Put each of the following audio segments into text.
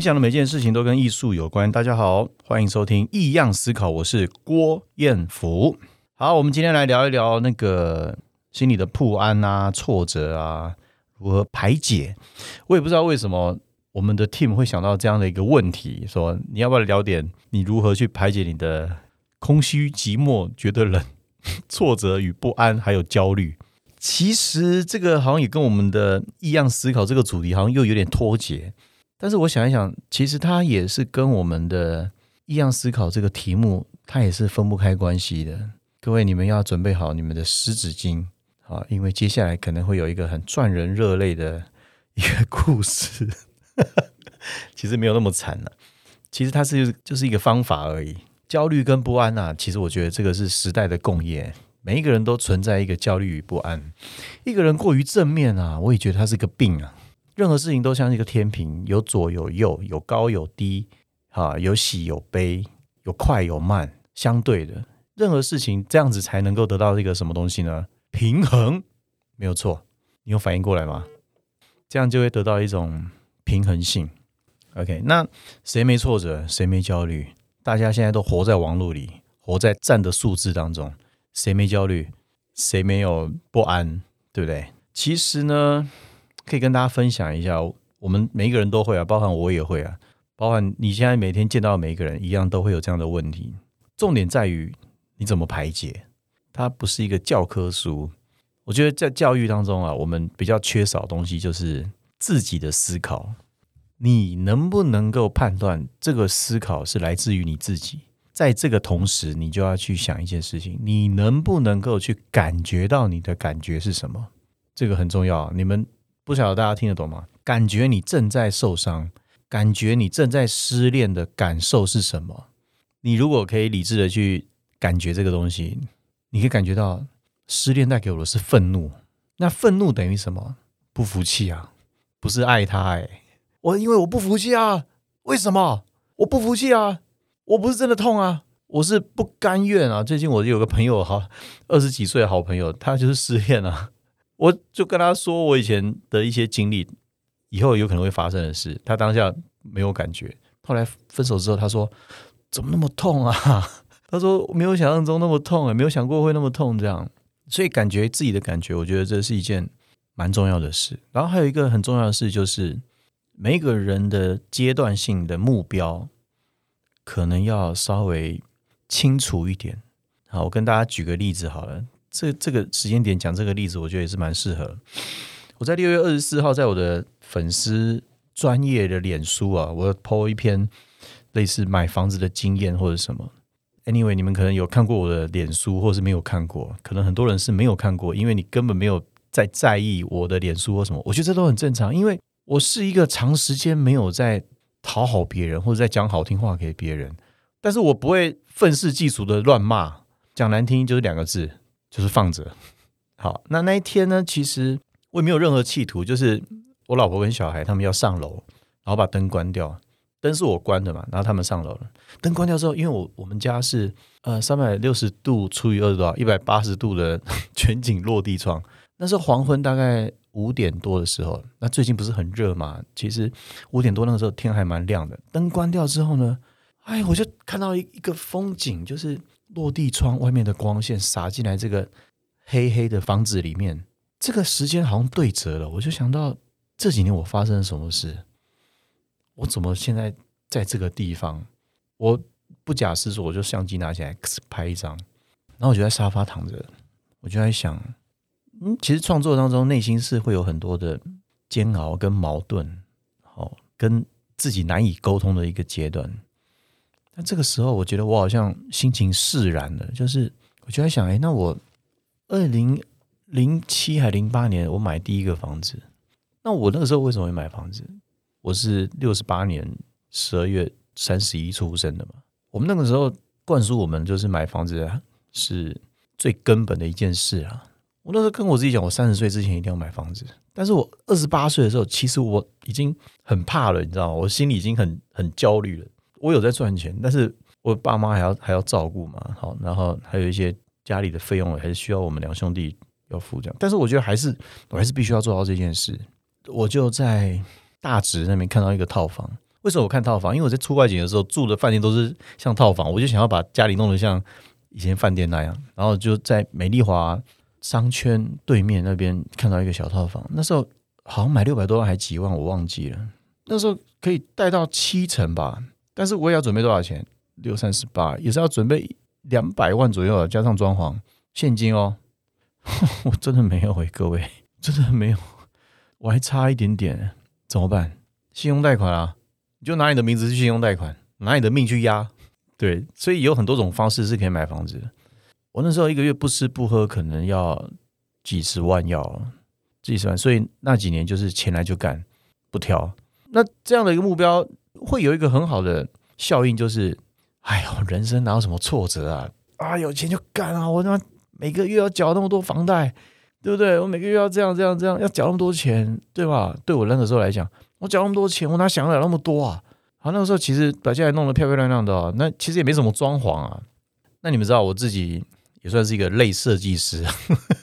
你想的每件事情都跟艺术有关。大家好，欢迎收听《异样思考》，我是郭彦福。好，我们今天来聊一聊那个心理的不安啊、挫折啊，如何排解。我也不知道为什么我们的 team 会想到这样的一个问题，说你要不要聊点你如何去排解你的空虚、寂寞、觉得冷、挫折与不安，还有焦虑。其实这个好像也跟我们的异样思考这个主题好像又有点脱节。但是我想一想，其实它也是跟我们的异样思考这个题目，它也是分不开关系的。各位，你们要准备好你们的湿纸巾啊，因为接下来可能会有一个很赚人热泪的一个故事。其实没有那么惨了，其实它是就是一个方法而已。焦虑跟不安啊，其实我觉得这个是时代的共业，每一个人都存在一个焦虑与不安。一个人过于正面啊，我也觉得他是个病啊。任何事情都像一个天平，有左有右，有高有低，哈，有喜有悲，有快有慢，相对的，任何事情这样子才能够得到一个什么东西呢？平衡，没有错。你有反应过来吗？这样就会得到一种平衡性。OK，那谁没挫折，谁没焦虑？大家现在都活在网络里，活在占的数字当中，谁没焦虑，谁没有不安，对不对？其实呢。可以跟大家分享一下，我们每一个人都会啊，包含我也会啊，包含你现在每天见到的每一个人一样都会有这样的问题。重点在于你怎么排解，它不是一个教科书。我觉得在教育当中啊，我们比较缺少东西就是自己的思考。你能不能够判断这个思考是来自于你自己？在这个同时，你就要去想一件事情：你能不能够去感觉到你的感觉是什么？这个很重要。你们。不晓得大家听得懂吗？感觉你正在受伤，感觉你正在失恋的感受是什么？你如果可以理智的去感觉这个东西，你可以感觉到失恋带给我的是愤怒。那愤怒等于什么？不服气啊，不是爱他哎，我因为我不服气啊，为什么我不服气啊？我不是真的痛啊，我是不甘愿啊。最近我有个朋友哈，二十几岁的好朋友，他就是失恋了。我就跟他说我以前的一些经历，以后有可能会发生的事。他当下没有感觉，后来分手之后，他说怎么那么痛啊？他说没有想象中那么痛啊，没有想过会那么痛这样。所以感觉自己的感觉，我觉得这是一件蛮重要的事。然后还有一个很重要的事，就是每一个人的阶段性的目标，可能要稍微清楚一点。好，我跟大家举个例子好了。这这个时间点讲这个例子，我觉得也是蛮适合。我在六月二十四号，在我的粉丝专业的脸书啊，我 po 一篇类似买房子的经验或者什么。Anyway，你们可能有看过我的脸书，或是没有看过，可能很多人是没有看过，因为你根本没有在在意我的脸书或什么。我觉得这都很正常，因为我是一个长时间没有在讨好别人，或者在讲好听话给别人，但是我不会愤世嫉俗的乱骂，讲难听就是两个字。就是放着，好，那那一天呢？其实我也没有任何企图，就是我老婆跟小孩他们要上楼，然后把灯关掉，灯是我关的嘛，然后他们上楼了，灯关掉之后，因为我我们家是呃三百六十度除以二十多少？一百八十度的 全景落地窗，那是黄昏大概五点多的时候，那最近不是很热嘛？其实五点多那个时候天还蛮亮的，灯关掉之后呢，哎，我就看到一一个风景，就是。落地窗外面的光线洒进来，这个黑黑的房子里面，这个时间好像对折了。我就想到这几年我发生了什么事，我怎么现在在这个地方？我不假思索，我就相机拿起来拍一张，然后我就在沙发躺着，我就在想，嗯，其实创作当中内心是会有很多的煎熬跟矛盾，好，跟自己难以沟通的一个阶段。那这个时候，我觉得我好像心情释然了。就是我就在想，哎，那我二零零七还零八年我买第一个房子，那我那个时候为什么会买房子？我是六十八年十二月三十一出生的嘛。我们那个时候灌输我们就是买房子是最根本的一件事啊。我那时候跟我自己讲，我三十岁之前一定要买房子。但是我二十八岁的时候，其实我已经很怕了，你知道吗？我心里已经很很焦虑了。我有在赚钱，但是我爸妈还要还要照顾嘛，好，然后还有一些家里的费用还是需要我们两兄弟要付这样。但是我觉得还是我还是必须要做到这件事。我就在大直那边看到一个套房，为什么我看套房？因为我在出外景的时候住的饭店都是像套房，我就想要把家里弄得像以前饭店那样。然后就在美丽华商圈对面那边看到一个小套房，那时候好像买六百多万还几万，我忘记了。那时候可以贷到七成吧，但是我也要准备多少钱？六三十八，也是要准备两百万左右，加上装潢现金哦。我真的没有诶，各位，真的没有，我还差一点点，怎么办？信用贷款啊，你就拿你的名字去信用贷款，拿你的命去压。对，所以有很多种方式是可以买房子。我那时候一个月不吃不喝，可能要几十万要几十万，所以那几年就是钱来就干，不挑。那这样的一个目标会有一个很好的效应，就是，哎呦，人生哪有什么挫折啊？啊，有钱就干啊！我他妈每个月要缴那么多房贷，对不对？我每个月要这样这样这样，要缴那么多钱，对吧？对我那个时候来讲，我缴那么多钱，我哪想得了那么多啊？好，那个时候其实把家里弄得漂漂亮亮的，那其实也没什么装潢啊。那你们知道，我自己也算是一个类设计师，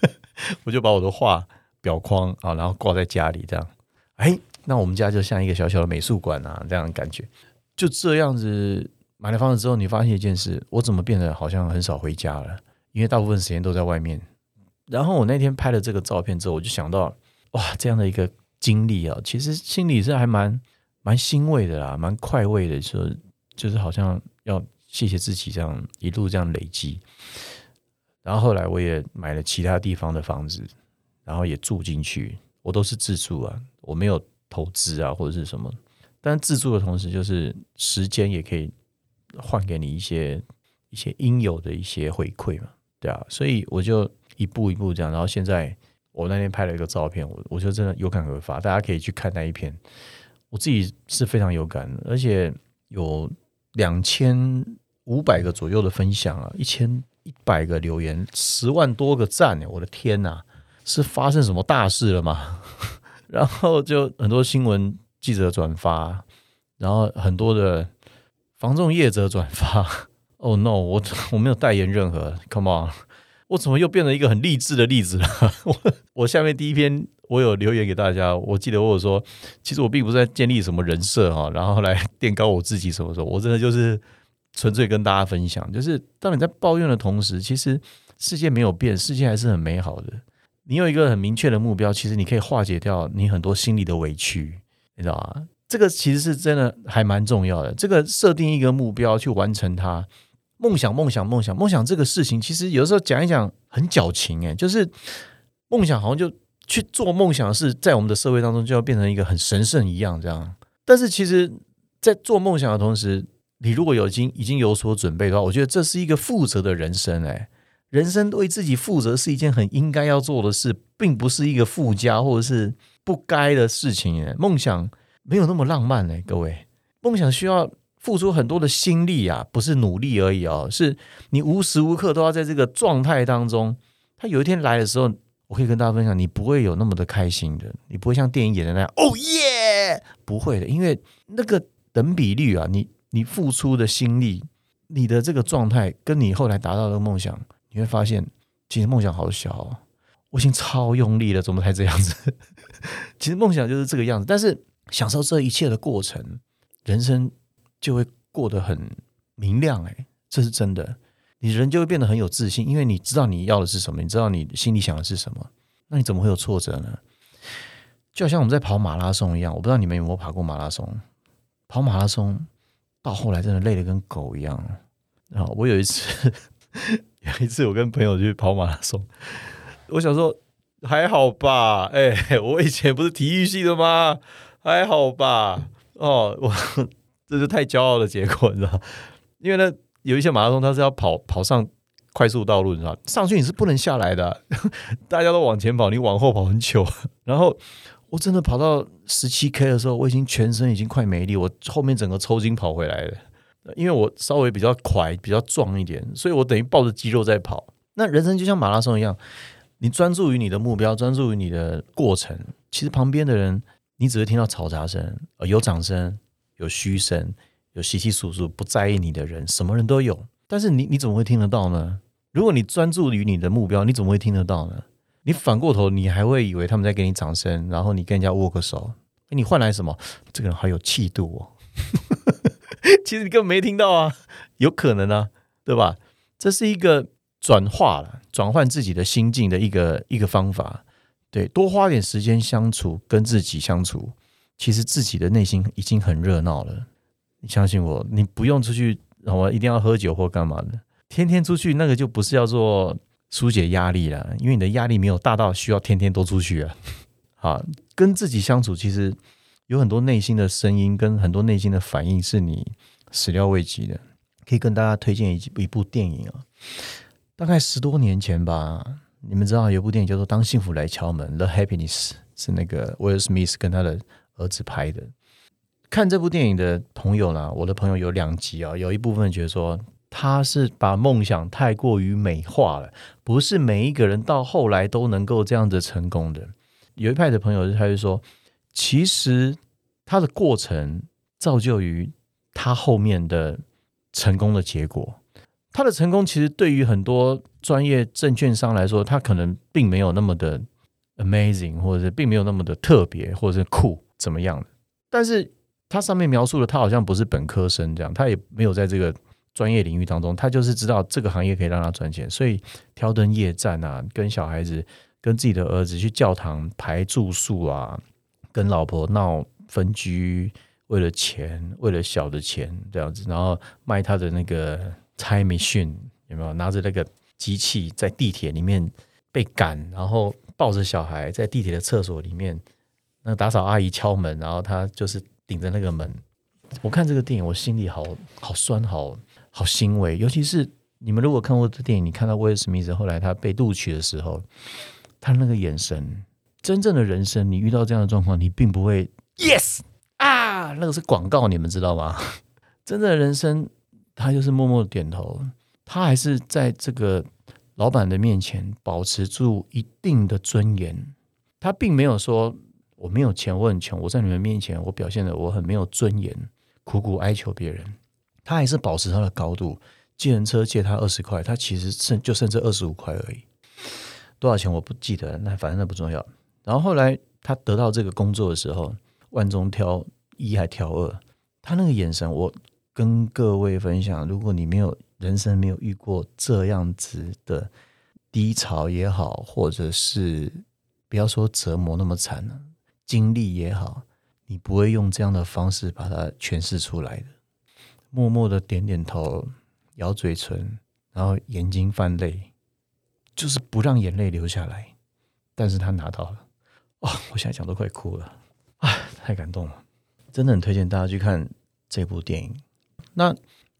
我就把我的画裱框啊，然后挂在家里这样，哎。那我们家就像一个小小的美术馆啊，这样的感觉。就这样子买了房子之后，你发现一件事：我怎么变得好像很少回家了？因为大部分时间都在外面。然后我那天拍了这个照片之后，我就想到，哇，这样的一个经历啊，其实心里是还蛮蛮欣慰的啦，蛮快慰的，说就是好像要谢谢自己这样一路这样累积。然后后来我也买了其他地方的房子，然后也住进去，我都是自住啊，我没有。投资啊，或者是什么，但自助的同时，就是时间也可以换给你一些一些应有的一些回馈嘛，对啊，所以我就一步一步这样，然后现在我那天拍了一个照片，我我就真的有感而发，大家可以去看那一篇，我自己是非常有感，而且有两千五百个左右的分享啊，一千一百个留言，十万多个赞，我的天呐，是发生什么大事了吗？然后就很多新闻记者转发，然后很多的防重业者转发。Oh no，我我没有代言任何，Come on，我怎么又变成一个很励志的例子了？我我下面第一篇我有留言给大家，我记得我有说，其实我并不是在建立什么人设哈，然后来垫高我自己什么时候，我真的就是纯粹跟大家分享，就是当你在抱怨的同时，其实世界没有变，世界还是很美好的。你有一个很明确的目标，其实你可以化解掉你很多心里的委屈，你知道吗？这个其实是真的还蛮重要的。这个设定一个目标去完成它，梦想，梦想，梦想，梦想这个事情，其实有的时候讲一讲很矫情诶，就是梦想好像就去做梦想的事，在我们的社会当中就要变成一个很神圣一样这样。但是其实，在做梦想的同时，你如果有已经已经有所准备的话，我觉得这是一个负责的人生诶。人生为自己负责是一件很应该要做的事，并不是一个附加或者是不该的事情。哎梦想没有那么浪漫嘞，各位，梦想需要付出很多的心力啊，不是努力而已哦，是你无时无刻都要在这个状态当中。他有一天来的时候，我可以跟大家分享，你不会有那么的开心的，你不会像电影演的那样，哦耶，不会的，因为那个等比率啊，你你付出的心力，你的这个状态，跟你后来达到的梦想。你会发现，其实梦想好小哦，我已经超用力了，怎么才这样子？其实梦想就是这个样子，但是享受这一切的过程，人生就会过得很明亮。哎，这是真的，你人就会变得很有自信，因为你知道你要的是什么，你知道你心里想的是什么，那你怎么会有挫折呢？就好像我们在跑马拉松一样，我不知道你们有没有跑过马拉松，跑马拉松到后来真的累得跟狗一样。然后我有一次。有一次我跟朋友去跑马拉松，我想说还好吧，哎，我以前不是体育系的吗？还好吧，哦，我这是太骄傲的结果，你知道？因为呢，有一些马拉松它是要跑跑上快速道路，你知道，上去你是不能下来的，大家都往前跑，你往后跑很久。然后我真的跑到十七 K 的时候，我已经全身已经快没力，我后面整个抽筋跑回来了。因为我稍微比较快、比较壮一点，所以我等于抱着肌肉在跑。那人生就像马拉松一样，你专注于你的目标，专注于你的过程。其实旁边的人，你只会听到嘈杂声，有掌声，有嘘声，有稀稀疏疏不在意你的人，什么人都有。但是你你怎么会听得到呢？如果你专注于你的目标，你怎么会听得到呢？你反过头，你还会以为他们在给你掌声，然后你跟人家握个手，你换来什么？这个人好有气度哦。其实你根本没听到啊，有可能啊，对吧？这是一个转化了，转换自己的心境的一个一个方法。对，多花点时间相处，跟自己相处，其实自己的内心已经很热闹了。你相信我，你不用出去，我一定要喝酒或干嘛的，天天出去那个就不是叫做疏解压力了，因为你的压力没有大到需要天天都出去啊。好，跟自己相处，其实有很多内心的声音，跟很多内心的反应，是你始料未及的。可以跟大家推荐一一部电影啊，大概十多年前吧。你们知道有部电影叫做《当幸福来敲门》（The Happiness），是那个威尔·史密斯跟他的儿子拍的。看这部电影的朋友呢，我的朋友有两集啊，有一部分觉得说他是把梦想太过于美化了，不是每一个人到后来都能够这样子成功的。有一派的朋友他就说，其实他的过程造就于他后面的成功的结果。他的成功其实对于很多专业证券商来说，他可能并没有那么的 amazing，或者是并没有那么的特别，或者是酷怎么样的。但是他上面描述的，他好像不是本科生这样，他也没有在这个专业领域当中，他就是知道这个行业可以让他赚钱，所以挑灯夜战啊，跟小孩子、跟自己的儿子去教堂排住宿啊，跟老婆闹分居，为了钱，为了小的钱这样子，然后卖他的那个。猜没训有没有拿着那个机器在地铁里面被赶，然后抱着小孩在地铁的厕所里面，那个打扫阿姨敲门，然后他就是顶着那个门。我看这个电影，我心里好好酸，好好欣慰。尤其是你们如果看过这电影，你看到威尔史密斯后来他被录取的时候，他那个眼神，真正的人生，你遇到这样的状况，你并不会 yes 啊，那个是广告，你们知道吗？真正的人生。他就是默默点头，他还是在这个老板的面前保持住一定的尊严。他并没有说我没有钱，我很穷，我在你们面前我表现的我很没有尊严，苦苦哀求别人。他还是保持他的高度。借人车借他二十块，他其实剩就剩这二十五块而已。多少钱我不记得，那反正那不重要。然后后来他得到这个工作的时候，万中挑一还挑二，他那个眼神我。跟各位分享，如果你没有人生没有遇过这样子的低潮也好，或者是不要说折磨那么惨了，经历也好，你不会用这样的方式把它诠释出来的。默默的点点头，咬嘴唇，然后眼睛泛泪，就是不让眼泪流下来。但是他拿到了，哇！我现在讲都快哭了，哎，太感动了，真的很推荐大家去看这部电影。那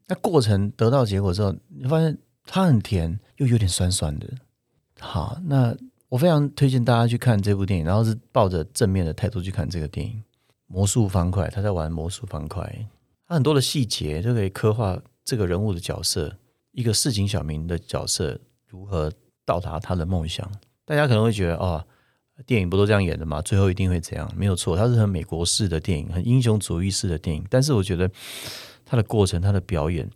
那过程得到结果之后，你发现它很甜，又有点酸酸的。好，那我非常推荐大家去看这部电影，然后是抱着正面的态度去看这个电影《魔术方块》。他在玩魔术方块，他很多的细节就可以刻画这个人物的角色，一个市井小民的角色如何到达他的梦想。大家可能会觉得，哦，电影不都这样演的吗？最后一定会这样？没有错，它是很美国式的电影，很英雄主义式的电影。但是我觉得。它的过程，它的表演，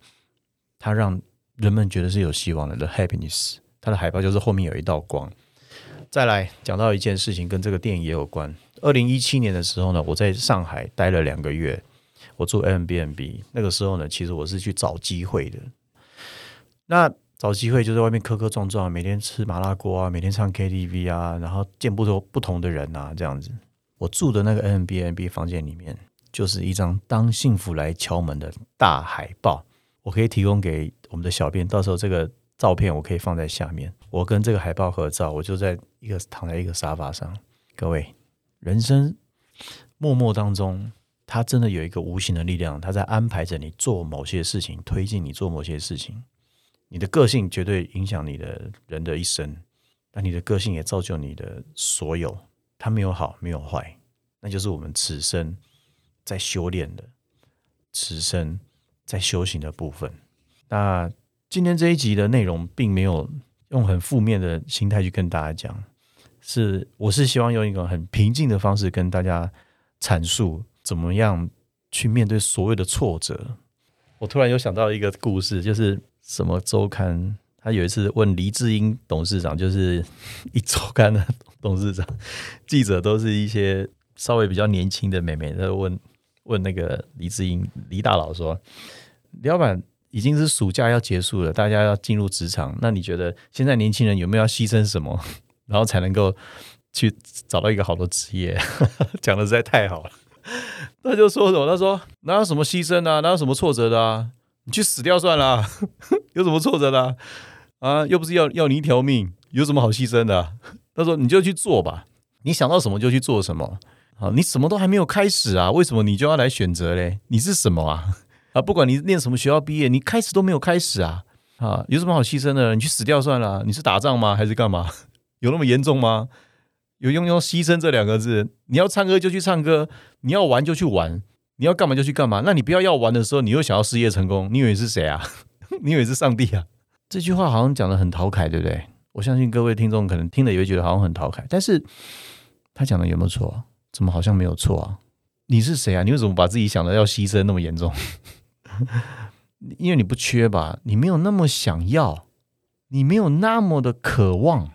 它让人们觉得是有希望的。The happiness，它的海报就是后面有一道光。再来讲到一件事情，跟这个电影也有关。二零一七年的时候呢，我在上海待了两个月，我住 M B N B。那个时候呢，其实我是去找机会的。那找机会就在外面磕磕撞撞，每天吃麻辣锅啊，每天唱 K T V 啊，然后见不同不同的人啊，这样子。我住的那个 N B N B 房间里面。就是一张当幸福来敲门的大海报，我可以提供给我们的小编，到时候这个照片我可以放在下面。我跟这个海报合照，我就在一个躺在一个沙发上。各位，人生默默当中，它真的有一个无形的力量，它在安排着你做某些事情，推进你做某些事情。你的个性绝对影响你的人的一生，那你的个性也造就你的所有。它没有好，没有坏，那就是我们此生。在修炼的此生在修行的部分，那今天这一集的内容并没有用很负面的心态去跟大家讲，是我是希望用一个很平静的方式跟大家阐述怎么样去面对所有的挫折。我突然又想到一个故事，就是什么周刊，他有一次问黎智英董事长，就是一周刊的董事长，记者都是一些稍微比较年轻的妹妹，他问。问那个黎志英黎大佬说：“李老板，已经是暑假要结束了，大家要进入职场，那你觉得现在年轻人有没有要牺牲什么，然后才能够去找到一个好的职业？” 讲的实在太好了。他就说什么？他说哪有什么牺牲啊，哪有什么挫折的啊？你去死掉算了，有什么挫折的啊？又不是要要你一条命，有什么好牺牲的？他说你就去做吧，你想到什么就去做什么。好，你什么都还没有开始啊，为什么你就要来选择嘞？你是什么啊？啊，不管你念什么学校毕业，你开始都没有开始啊！啊，有什么好牺牲的？你去死掉算了。你是打仗吗？还是干嘛？有那么严重吗？有用用牺牲这两个字？你要唱歌就去唱歌，你要玩就去玩，你要干嘛就去干嘛。那你不要要玩的时候，你又想要事业成功，你以为是谁啊？你以为是上帝啊？这句话好像讲的很讨凯，对不对？我相信各位听众可能听了也会觉得好像很讨凯，但是他讲的有没有错？怎么好像没有错啊？你是谁啊？你为什么把自己想的要牺牲那么严重？因为你不缺吧？你没有那么想要，你没有那么的渴望，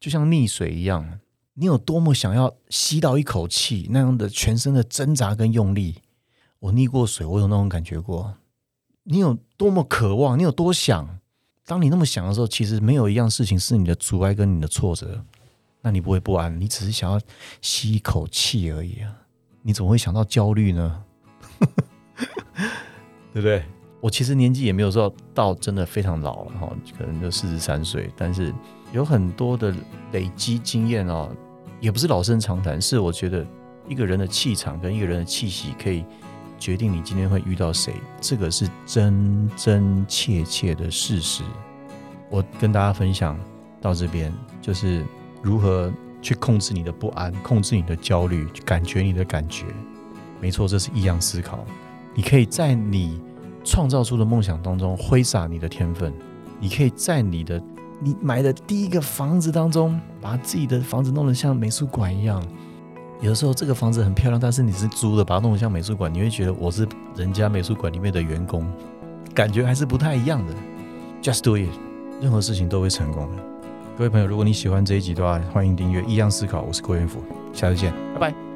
就像溺水一样。你有多么想要吸到一口气，那样的全身的挣扎跟用力，我溺过水，我有那种感觉过。你有多么渴望，你有多想，当你那么想的时候，其实没有一样事情是你的阻碍跟你的挫折，那你不会不安，你只是想要吸一口气而已啊！你怎么会想到焦虑呢？对不对？我其实年纪也没有说到真的非常老了哈，可能就四十三岁，但是有很多的累积经验哦。也不是老生常谈，是我觉得一个人的气场跟一个人的气息可以决定你今天会遇到谁，这个是真真切切的事实。我跟大家分享到这边，就是如何去控制你的不安，控制你的焦虑，感觉你的感觉。没错，这是异样思考。你可以在你创造出的梦想当中挥洒你的天分，你可以在你的。你买的第一个房子当中，把自己的房子弄得像美术馆一样。有的时候这个房子很漂亮，但是你是租的，把它弄得像美术馆，你会觉得我是人家美术馆里面的员工，感觉还是不太一样的。Just do it，任何事情都会成功的。各位朋友，如果你喜欢这一集的话，欢迎订阅《异样思考》，我是郭元福，下次见，拜拜。